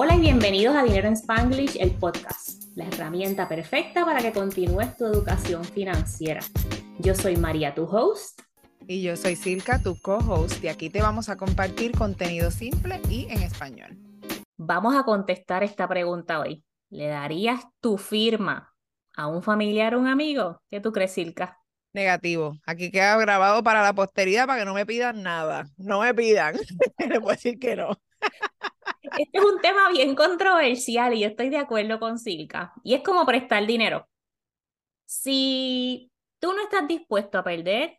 Hola y bienvenidos a Dinero en Spanglish, el podcast, la herramienta perfecta para que continúes tu educación financiera. Yo soy María, tu host. Y yo soy Silka, tu co-host, y aquí te vamos a compartir contenido simple y en español. Vamos a contestar esta pregunta hoy. ¿Le darías tu firma a un familiar o un amigo? ¿Qué tú crees, Silka? Negativo. Aquí queda grabado para la posteridad para que no me pidan nada. No me pidan. Le puedo decir que no. Este es un tema bien controversial y yo estoy de acuerdo con Silka. Y es como prestar dinero. Si tú no estás dispuesto a perder,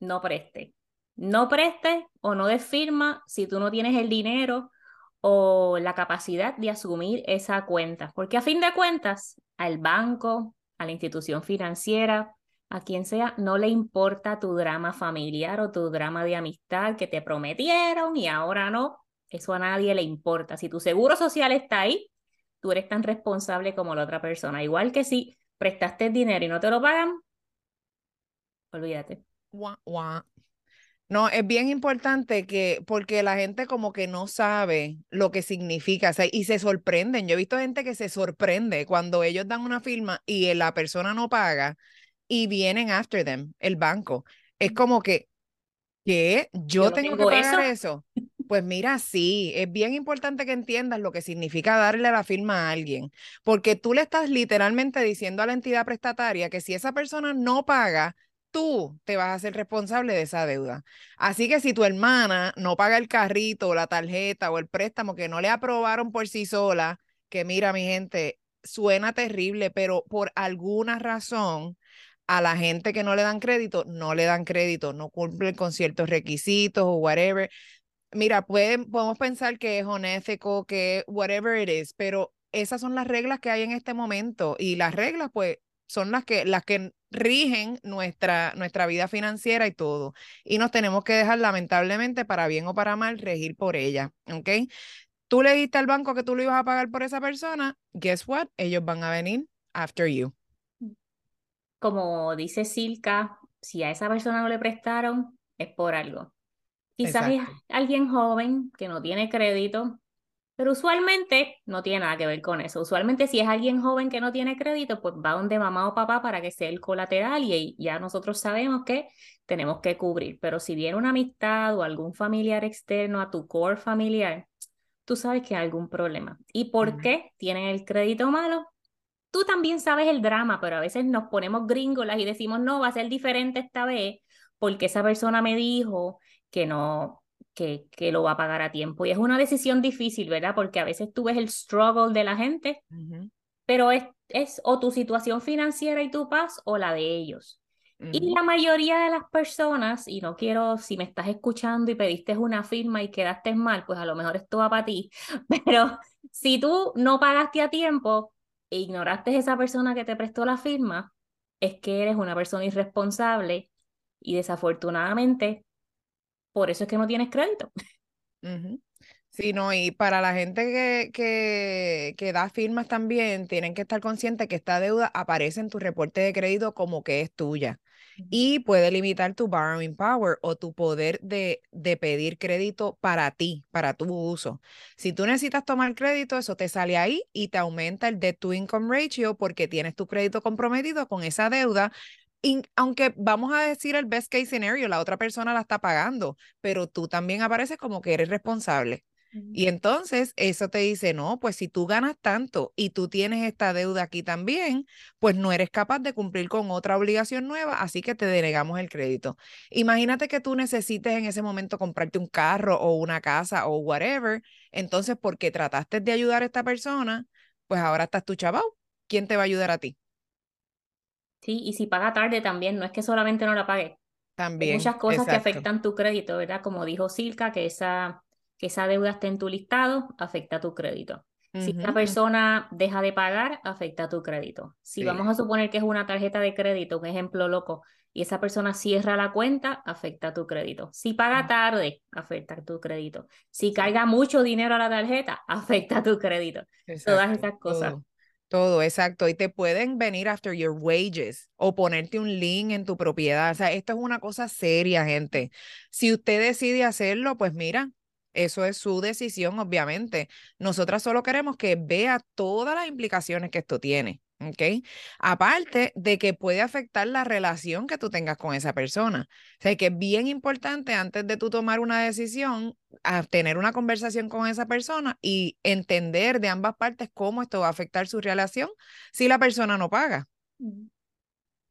no preste. No preste o no des firma si tú no tienes el dinero o la capacidad de asumir esa cuenta. Porque a fin de cuentas, al banco, a la institución financiera, a quien sea, no le importa tu drama familiar o tu drama de amistad que te prometieron y ahora no. Eso a nadie le importa. Si tu seguro social está ahí, tú eres tan responsable como la otra persona. Igual que si prestaste dinero y no te lo pagan, olvídate. No, es bien importante que, porque la gente como que no sabe lo que significa, y se sorprenden. Yo he visto gente que se sorprende cuando ellos dan una firma y la persona no paga y vienen after them, el banco. Es como que, ¿qué? Yo, tengo, que pagar eso. Pues mira, sí, es bien importante que entiendas lo que significa darle la firma a alguien, porque tú le estás literalmente diciendo a la entidad prestataria que si esa persona no paga, tú te vas a ser responsable de esa deuda. Así que si tu hermana no paga el carrito o la tarjeta o el préstamo que no le aprobaron por sí sola, que mira mi gente, suena terrible, pero por alguna razón a la gente que no le dan crédito, no le dan crédito, no cumplen con ciertos requisitos o whatever mira, podemos pensar que es honético, que whatever it is, pero esas son las reglas que hay en este momento y las reglas pues son las que, las que rigen nuestra, nuestra vida financiera y todo. Y nos tenemos que dejar lamentablemente, para bien o para mal, regir por ella, ¿ok? Tú le diste al banco que tú lo ibas a pagar por esa persona, guess what? Ellos van a venir after you. Como dice Silka, si a esa persona no le prestaron, es por algo. Quizás es alguien joven que no tiene crédito, pero usualmente no tiene nada que ver con eso. Usualmente si es alguien joven que no tiene crédito, pues va donde mamá o papá para que sea el colateral y ya nosotros sabemos que tenemos que cubrir. Pero si viene una amistad o algún familiar externo a tu core familiar, tú sabes que hay algún problema. ¿Y por qué tienen el crédito malo? Tú también sabes el drama, pero a veces nos ponemos gringolas y decimos, no, va a ser diferente esta vez porque esa persona me dijo que no, que, que lo va a pagar a tiempo. Y es una decisión difícil, ¿verdad? Porque a veces tú ves el struggle de la gente, pero es, es o tu situación financiera y tu paz o la de ellos. Y la mayoría de las personas, y no quiero, si me estás escuchando y pediste una firma y quedaste mal, pues a lo mejor esto va para ti, pero si tú no pagaste a tiempo e ignoraste a esa persona que te prestó la firma, es que eres una persona irresponsable y desafortunadamente por eso es que no tienes crédito. Sí, no, y para la gente que, que, que, da firmas también, tienen que estar conscientes que esta deuda aparece en tu reporte de crédito como que es tuya y puede limitar tu borrowing power o tu poder de, de pedir crédito para ti, para tu uso. Si tú necesitas tomar crédito, eso te sale ahí y te aumenta el debt to income ratio porque tienes tu crédito comprometido con esa deuda aunque vamos a decir el best case scenario, la otra persona la está pagando, pero tú también apareces como que eres responsable. Y entonces eso te dice, no, pues si tú ganas tanto y tú tienes esta deuda aquí también, pues no eres capaz de cumplir con otra obligación nueva, así que te denegamos el crédito. Imagínate que tú necesites en ese momento comprarte un carro o una casa o whatever, entonces porque trataste de ayudar a esta persona, pues ahora estás tu chaval. ¿Quién te va a ayudar a ti? Sí, y si paga tarde también, no es que solamente no la pague. También. Hay muchas cosas que afectan tu crédito, ¿verdad? Como dijo Silka, que esa, que esa deuda esté en tu listado, afecta tu crédito. Si una persona deja de pagar, afecta tu crédito. Si vamos a suponer que es una tarjeta de crédito, un ejemplo loco, y esa persona cierra la cuenta, afecta tu crédito. Si paga tarde, afecta tu crédito. Si caiga mucho dinero a la tarjeta, afecta tu crédito. Todas esas cosas. Todo, exacto. Y te pueden venir after your wages o ponerte un link en tu propiedad. O sea, esto es una cosa seria, gente. Si usted decide hacerlo, pues mira, Eso es su decisión, obviamente. Nosotras solo queremos que vea todas las implicaciones que esto tiene. ¿Ok? Aparte de que puede afectar la relación que tú tengas con esa persona. O sea, que es bien importante antes de tú tomar una decisión, tener una conversación con esa persona y entender de ambas partes cómo esto va a afectar su relación si la persona no paga.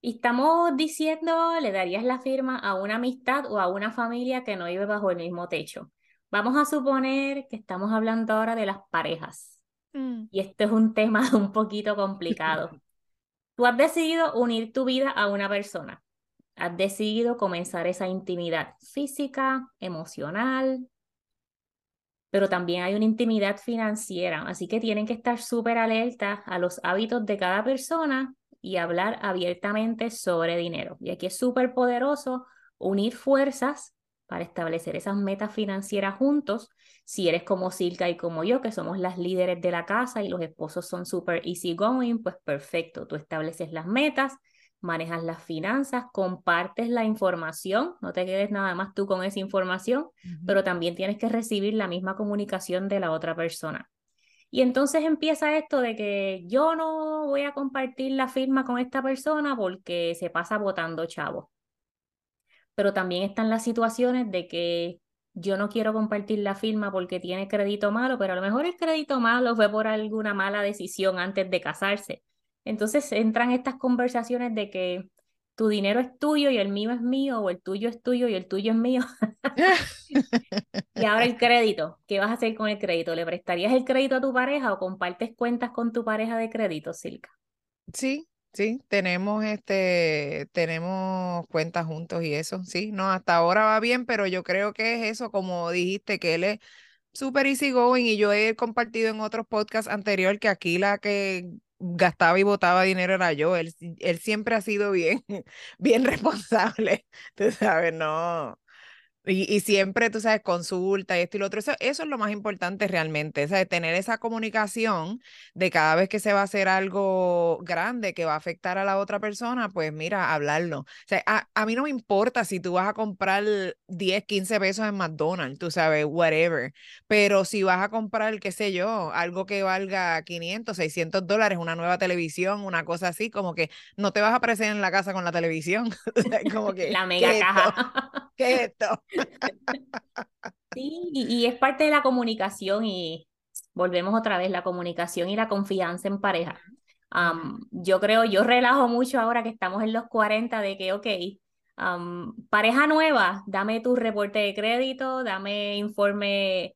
Y estamos diciendo, le darías la firma a una amistad o a una familia que no vive bajo el mismo techo. Vamos a suponer que estamos hablando ahora de las parejas. Mm. Y este es un tema un poquito complicado. Tú has decidido unir tu vida a una persona. Has decidido comenzar esa intimidad física, emocional, pero también hay una intimidad financiera. Así que tienen que estar súper alertas a los hábitos de cada persona y hablar abiertamente sobre dinero. Y aquí es súper poderoso unir fuerzas para establecer esas metas financieras juntos. Si eres como Silka y como yo, que somos las líderes de la casa y los esposos son súper easy going, pues perfecto, tú estableces las metas, manejas las finanzas, compartes la información, no te quedes nada más tú con esa información, pero también tienes que recibir la misma comunicación de la otra persona. Y entonces empieza esto de que yo no voy a compartir la firma con esta persona porque se pasa votando chavo pero también están las situaciones de que yo no quiero compartir la firma porque tiene crédito malo, pero a lo mejor el crédito malo fue por alguna mala decisión antes de casarse. Entonces entran estas conversaciones de que tu dinero es tuyo y el mío es mío, o el tuyo es tuyo y el tuyo es mío. y ahora el crédito, ¿qué vas a hacer con el crédito? ¿Le prestarías el crédito a tu pareja o compartes cuentas con tu pareja de crédito, Silka? Sí, Sí, tenemos este, tenemos cuentas juntos y eso, sí, no, hasta ahora va bien, pero yo creo que es eso, como dijiste, que él es súper easy going y yo he compartido en otros podcasts anteriores que aquí la que gastaba y botaba dinero era yo, él, él siempre ha sido bien, bien responsable, tú sabes, no, y, siempre, tú sabes, consulta y esto y lo otro. Eso, eso es lo más importante realmente, ¿sabes? Tener esa comunicación de cada vez que se va a hacer algo grande que va a afectar a la otra persona, pues mira, hablarlo. O sea, a, a mí no me importa si tú vas a comprar 10, 15 pesos en McDonald's, tú sabes, whatever. Pero si vas a comprar, qué sé yo, algo que valga 500, 600 dólares, una nueva televisión, una cosa así, como que no te vas a aparecer en la casa con la televisión. como que, la mega caja. ¿Qué es esto? Sí, y, es parte de la comunicación y volvemos otra vez, la comunicación y la confianza en pareja. yo creo, yo relajo mucho ahora que estamos en los 40 de que, ok, pareja nueva, dame tu reporte de crédito, dame informe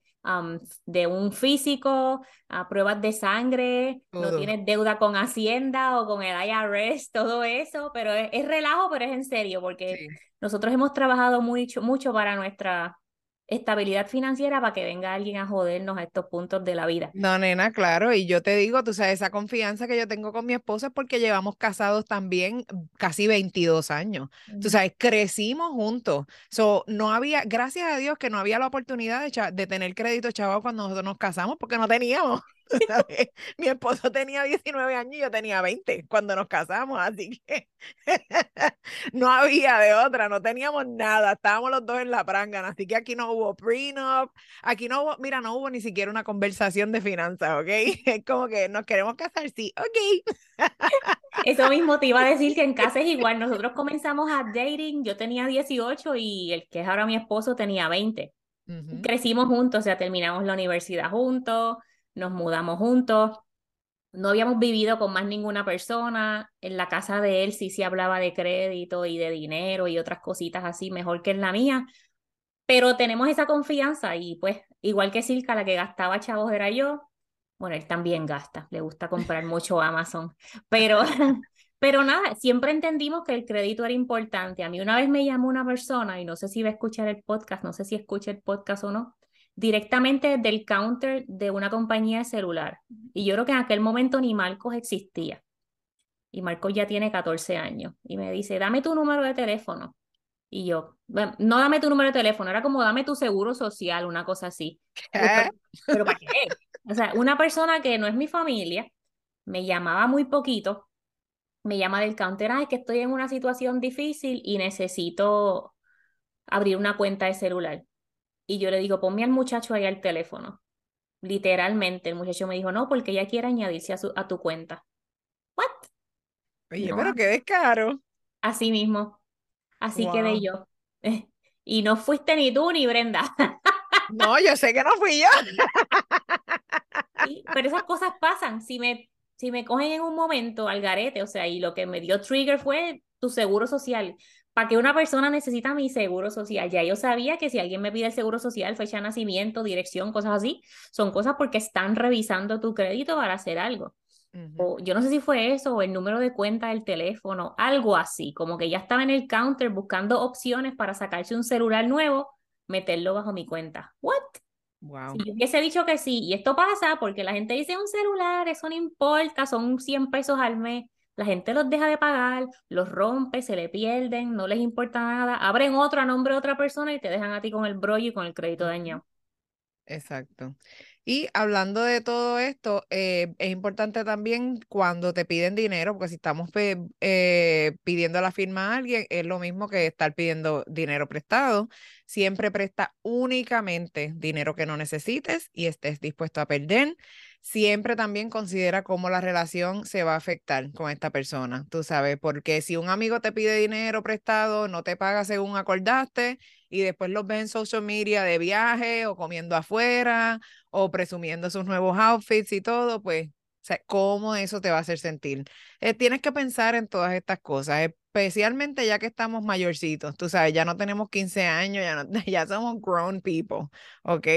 de un físico, a pruebas de sangre, no tienes deuda con Hacienda o con el IRS, todo eso, pero es, relajo, pero es en serio, porque nosotros hemos trabajado mucho, mucho para nuestra estabilidad financiera para que venga alguien a jodernos a estos puntos de la vida. No, nena, claro, y yo te digo, tú sabes, esa confianza que yo tengo con mi esposo es porque llevamos casados también casi 22 años. Tú sabes, crecimos juntos. So, no había, gracias a Dios que no había la oportunidad de, de tener crédito chaval cuando nosotros nos casamos porque no teníamos. Mi esposo tenía 19 años y yo tenía 20 cuando nos casamos, así que no había de otra, no teníamos nada, estábamos los dos en la prangana, así que aquí no hubo prenup, aquí no hubo, mira, no hubo ni siquiera una conversación de finanzas, ¿ok? Es como que nos queremos casar, sí, ok. Eso mismo te iba a decir que en casa es igual, nosotros comenzamos a dating, yo tenía 18 y el que es ahora mi esposo tenía 20. Crecimos juntos, o sea, terminamos la universidad juntos, nos mudamos juntos, no habíamos vivido con más ninguna persona, en la casa de él sí se hablaba de crédito y de dinero y otras cositas así, mejor que en la mía, pero tenemos esa confianza y pues igual que Silka, la que gastaba chavos era yo, bueno, él también gasta, le gusta comprar mucho Amazon, pero, pero nada, siempre entendimos que el crédito era importante. A mí una vez me llamó una persona y no sé si va a escuchar el podcast, no sé si escucha el podcast o no, directamente del counter de una compañía de celular. Y yo creo que en aquel momento ni Marcos existía. Y Marcos ya tiene 14 años. Y me dice, dame tu número de teléfono. Y yo, no dame tu número de teléfono, era como dame tu seguro social, una cosa así. Pero, ¿para qué? O sea, una persona que no es mi familia, me llamaba muy poquito, me llama del counter, es que estoy en una situación difícil y necesito abrir una cuenta de celular. Y yo le digo, ponme al muchacho ahí al teléfono. Literalmente, el muchacho me dijo, no, porque ella quiere añadirse a, su, a tu cuenta. ¿What? Oye, pero qué descaro. Así mismo. Así quedé yo. Y no fuiste ni tú ni Brenda. No, yo sé que no fui yo. pero esas cosas pasan. Si me, si me cogen en un momento al garete, o sea, y lo que me dio trigger fue tu seguro social. ¿Para qué una persona necesita mi seguro social? Ya yo sabía que si alguien me pide el seguro social, fecha de nacimiento, dirección, cosas así, son cosas porque están revisando tu crédito para hacer algo. O yo no sé si fue eso o el número de cuenta del teléfono, algo así, como que ya estaba en el counter buscando opciones para sacarse un celular nuevo, meterlo bajo mi cuenta. ¿What? Wow. Si yo hubiese dicho que sí, y esto pasa porque la gente dice un celular, eso no importa, son 100 pesos al mes. La gente los deja de pagar, los rompe, se le pierden, no les importa nada, abren otro a nombre de otra persona y te dejan a ti con el brollo y con el crédito dañado. Exacto. Y hablando de todo esto, eh, es importante también cuando te piden dinero, porque si estamos eh, pidiendo la firma a alguien, es lo mismo que estar pidiendo dinero prestado. Siempre presta únicamente dinero que no necesites y estés dispuesto a perder. Siempre también considera cómo la relación se va a afectar con esta persona, tú sabes, porque si un amigo te pide dinero prestado, no te paga según acordaste y después los ves en social media de viaje o comiendo afuera o presumiendo sus nuevos outfits y todo, pues, ¿cómo eso te va a hacer sentir? Eh, tienes que pensar en todas estas cosas, especialmente ya que estamos mayorcitos, tú sabes, ya no tenemos 15 años, ya, ya somos grown people, ¿ok?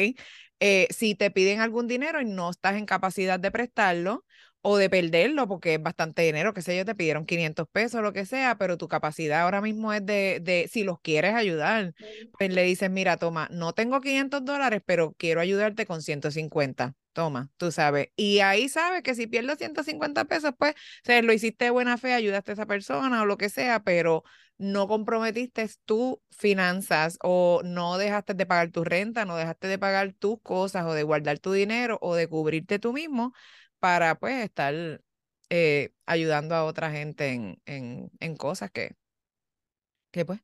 Eh, si te piden algún dinero y no estás en capacidad de prestarlo, o de perderlo porque es bastante dinero, que sé yo, te pidieron 500 pesos, lo que sea, pero tu capacidad ahora mismo es de, de si los quieres ayudar, pues le dices, mira, toma, no tengo 500 dólares, pero quiero ayudarte con 150. Toma, tú sabes. Y ahí sabes que si pierdes 150 pesos, pues, o lo hiciste de buena fe, ayudaste a esa persona o lo que sea, pero no comprometiste tus finanzas o no dejaste de pagar tu renta, no dejaste de pagar tus cosas o de guardar tu dinero o de cubrirte tú mismo para pues estar eh, ayudando a otra gente en, en, en cosas que, que pues.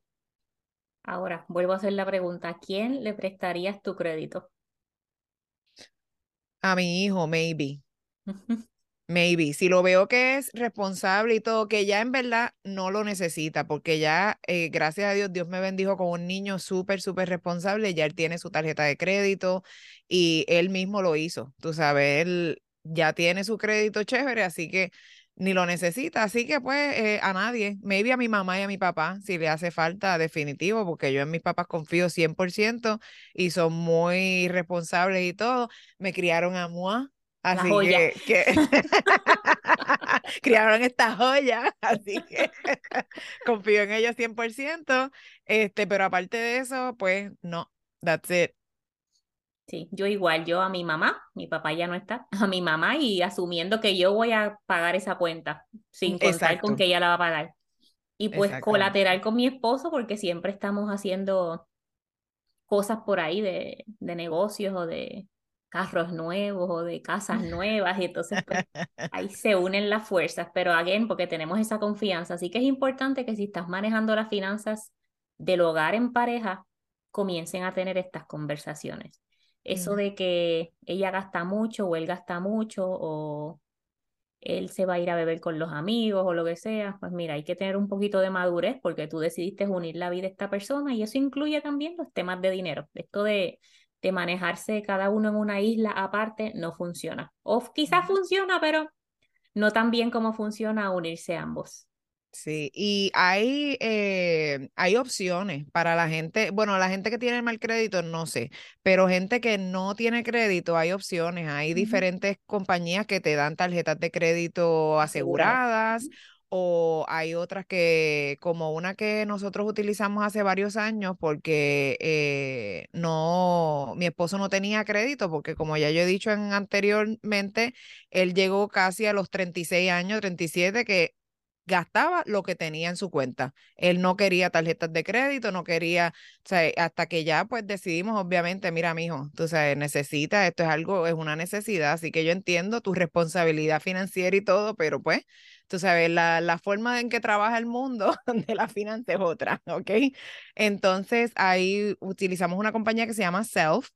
Ahora, vuelvo a hacer la pregunta, ¿a quién le prestarías tu crédito? A mi hijo, maybe. Maybe, si lo veo que es responsable y todo, que ya en verdad no lo necesita, porque ya, eh, gracias a Dios, Dios me bendijo con un niño súper, súper responsable, ya él tiene su tarjeta de crédito y él mismo lo hizo, tú sabes, él, ya tiene su crédito chévere, así que ni lo necesita. Así que pues eh, a nadie, maybe a mi mamá y a mi papá, si le hace falta, definitivo, porque yo en mis papás confío 100% y son muy responsables y todo. Me criaron a moi. Así que, que... criaron esta joya, así que confío en ellos 100%, este, pero aparte de eso, pues no, that's it. Sí, yo igual, yo a mi mamá, mi papá ya no está, a mi mamá y asumiendo que yo voy a pagar esa cuenta, sin contar con que ella la va a pagar. Y pues colateral con mi esposo porque siempre estamos haciendo cosas por ahí de, de negocios o de carros nuevos o de casas nuevas y entonces pues, ahí se unen las fuerzas, pero again, porque tenemos esa confianza, así que es importante que si estás manejando las finanzas del hogar en pareja, comiencen a tener estas conversaciones. Eso de que ella gasta mucho o él gasta mucho o él se va a ir a beber con los amigos o lo que sea, pues mira, hay que tener un poquito de madurez porque tú decidiste unir la vida de esta persona y eso incluye también los temas de dinero. Esto de, de manejarse cada uno en una isla aparte no funciona. O quizás funciona, pero no tan bien como funciona unirse ambos. Sí, y hay, eh, hay opciones para la gente, bueno, la gente que tiene mal crédito, no sé, pero gente que no tiene crédito, hay opciones, hay diferentes compañías que te dan tarjetas de crédito aseguradas o hay otras que, como una que nosotros utilizamos hace varios años porque eh, no, mi esposo no tenía crédito porque como ya yo he dicho en, anteriormente, él llegó casi a los 36 años, 37, que gastaba lo que tenía en su cuenta. Él no quería tarjetas de crédito, no quería, o sea, hasta que ya pues decidimos, obviamente, mira, mijo, tú sabes, necesitas, esto es algo, es una necesidad, así que yo entiendo tu responsabilidad financiera y todo, pero pues, tú sabes, la, la forma en que trabaja el mundo de la finanza es otra, ¿ok? Entonces ahí utilizamos una compañía que se llama Self,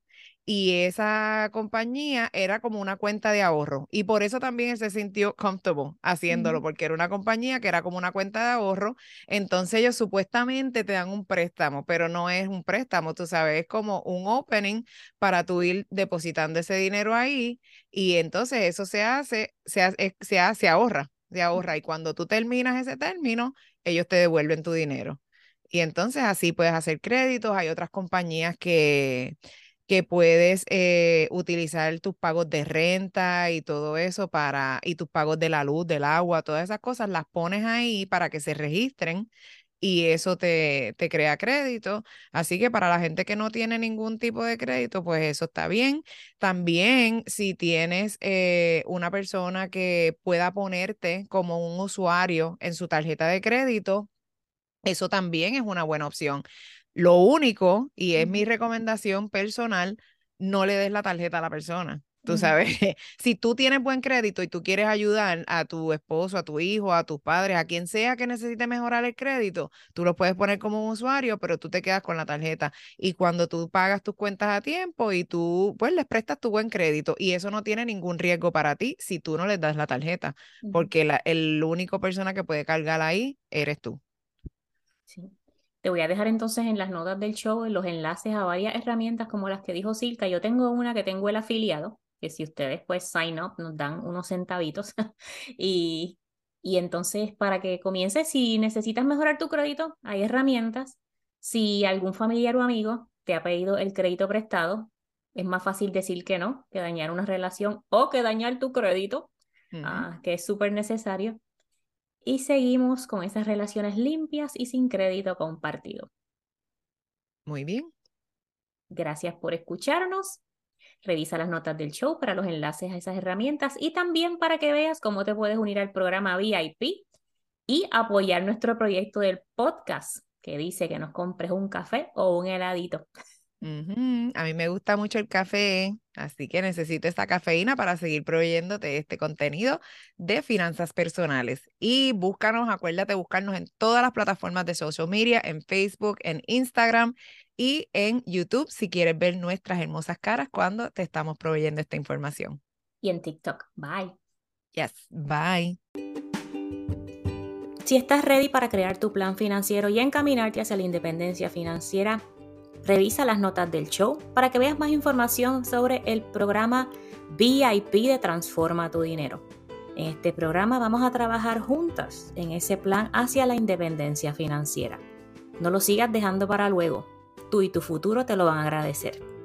y esa compañía era como una cuenta de ahorro y por eso también él se sintió comfortable haciéndolo porque era una compañía que era como una cuenta de ahorro entonces ellos supuestamente te dan un préstamo pero no es un préstamo tú sabes es como un opening para tú ir depositando ese dinero ahí y entonces eso se hace se, hace, se, se ahorra se ahorra y cuando tú terminas ese término ellos te devuelven tu dinero. Y entonces así puedes hacer créditos hay otras compañías que que puedes eh, utilizar tus pagos de renta y todo eso para, y tus pagos de la luz, del agua, todas esas cosas, las pones ahí para que se registren y eso te, te crea crédito. Así que para la gente que no tiene ningún tipo de crédito, pues eso está bien. También si tienes eh, una persona que pueda ponerte como un usuario en su tarjeta de crédito, eso también es una buena opción. Lo único, y es mi recomendación personal, no le des la tarjeta a la persona. Tú sabes, si tú tienes buen crédito y tú quieres ayudar a tu esposo, a tu hijo, a tus padres, a quien sea que necesite mejorar el crédito, tú lo puedes poner como un usuario, pero tú te quedas con la tarjeta. Y cuando tú pagas tus cuentas a tiempo y tú, pues, les prestas tu buen crédito y eso no tiene ningún riesgo para ti si tú no les das la tarjeta, porque la, el único persona que puede cargar ahí eres tú. Sí. Te voy a dejar entonces en las notas del show los enlaces a varias herramientas como las que dijo Silka. Yo tengo una que tengo el afiliado, que si ustedes pues sign up nos dan unos centavitos. y, y entonces para que comiences, si necesitas mejorar tu crédito, hay herramientas. Si algún familiar o amigo te ha pedido el crédito prestado, es más fácil decir que no, que dañar una relación o que dañar tu crédito, ah, que es súper necesario y seguimos con esas relaciones limpias y sin crédito compartido. Muy bien. Gracias por escucharnos. Revisa las notas del show para los enlaces a esas herramientas y también para que veas cómo te puedes unir al programa VIP y apoyar nuestro proyecto del podcast que dice que nos compres un café o un heladito. A mí me gusta mucho el café, así que necesito esta cafeína para seguir proveyéndote este contenido de finanzas personales. Y búscanos, acuérdate buscarnos en todas las plataformas de social media, en Facebook, en Instagram y en YouTube si quieres ver nuestras hermosas caras cuando te estamos proveyendo esta información. Y en TikTok. Bye. Yes, bye. Si estás ready para crear tu plan financiero y encaminarte hacia la independencia financiera, Revisa las notas del show para que veas más información sobre el programa VIP de Transforma tu Dinero. En este programa vamos a trabajar juntas en ese plan hacia la independencia financiera. No lo sigas dejando para luego. Tú y tu futuro te lo van a agradecer.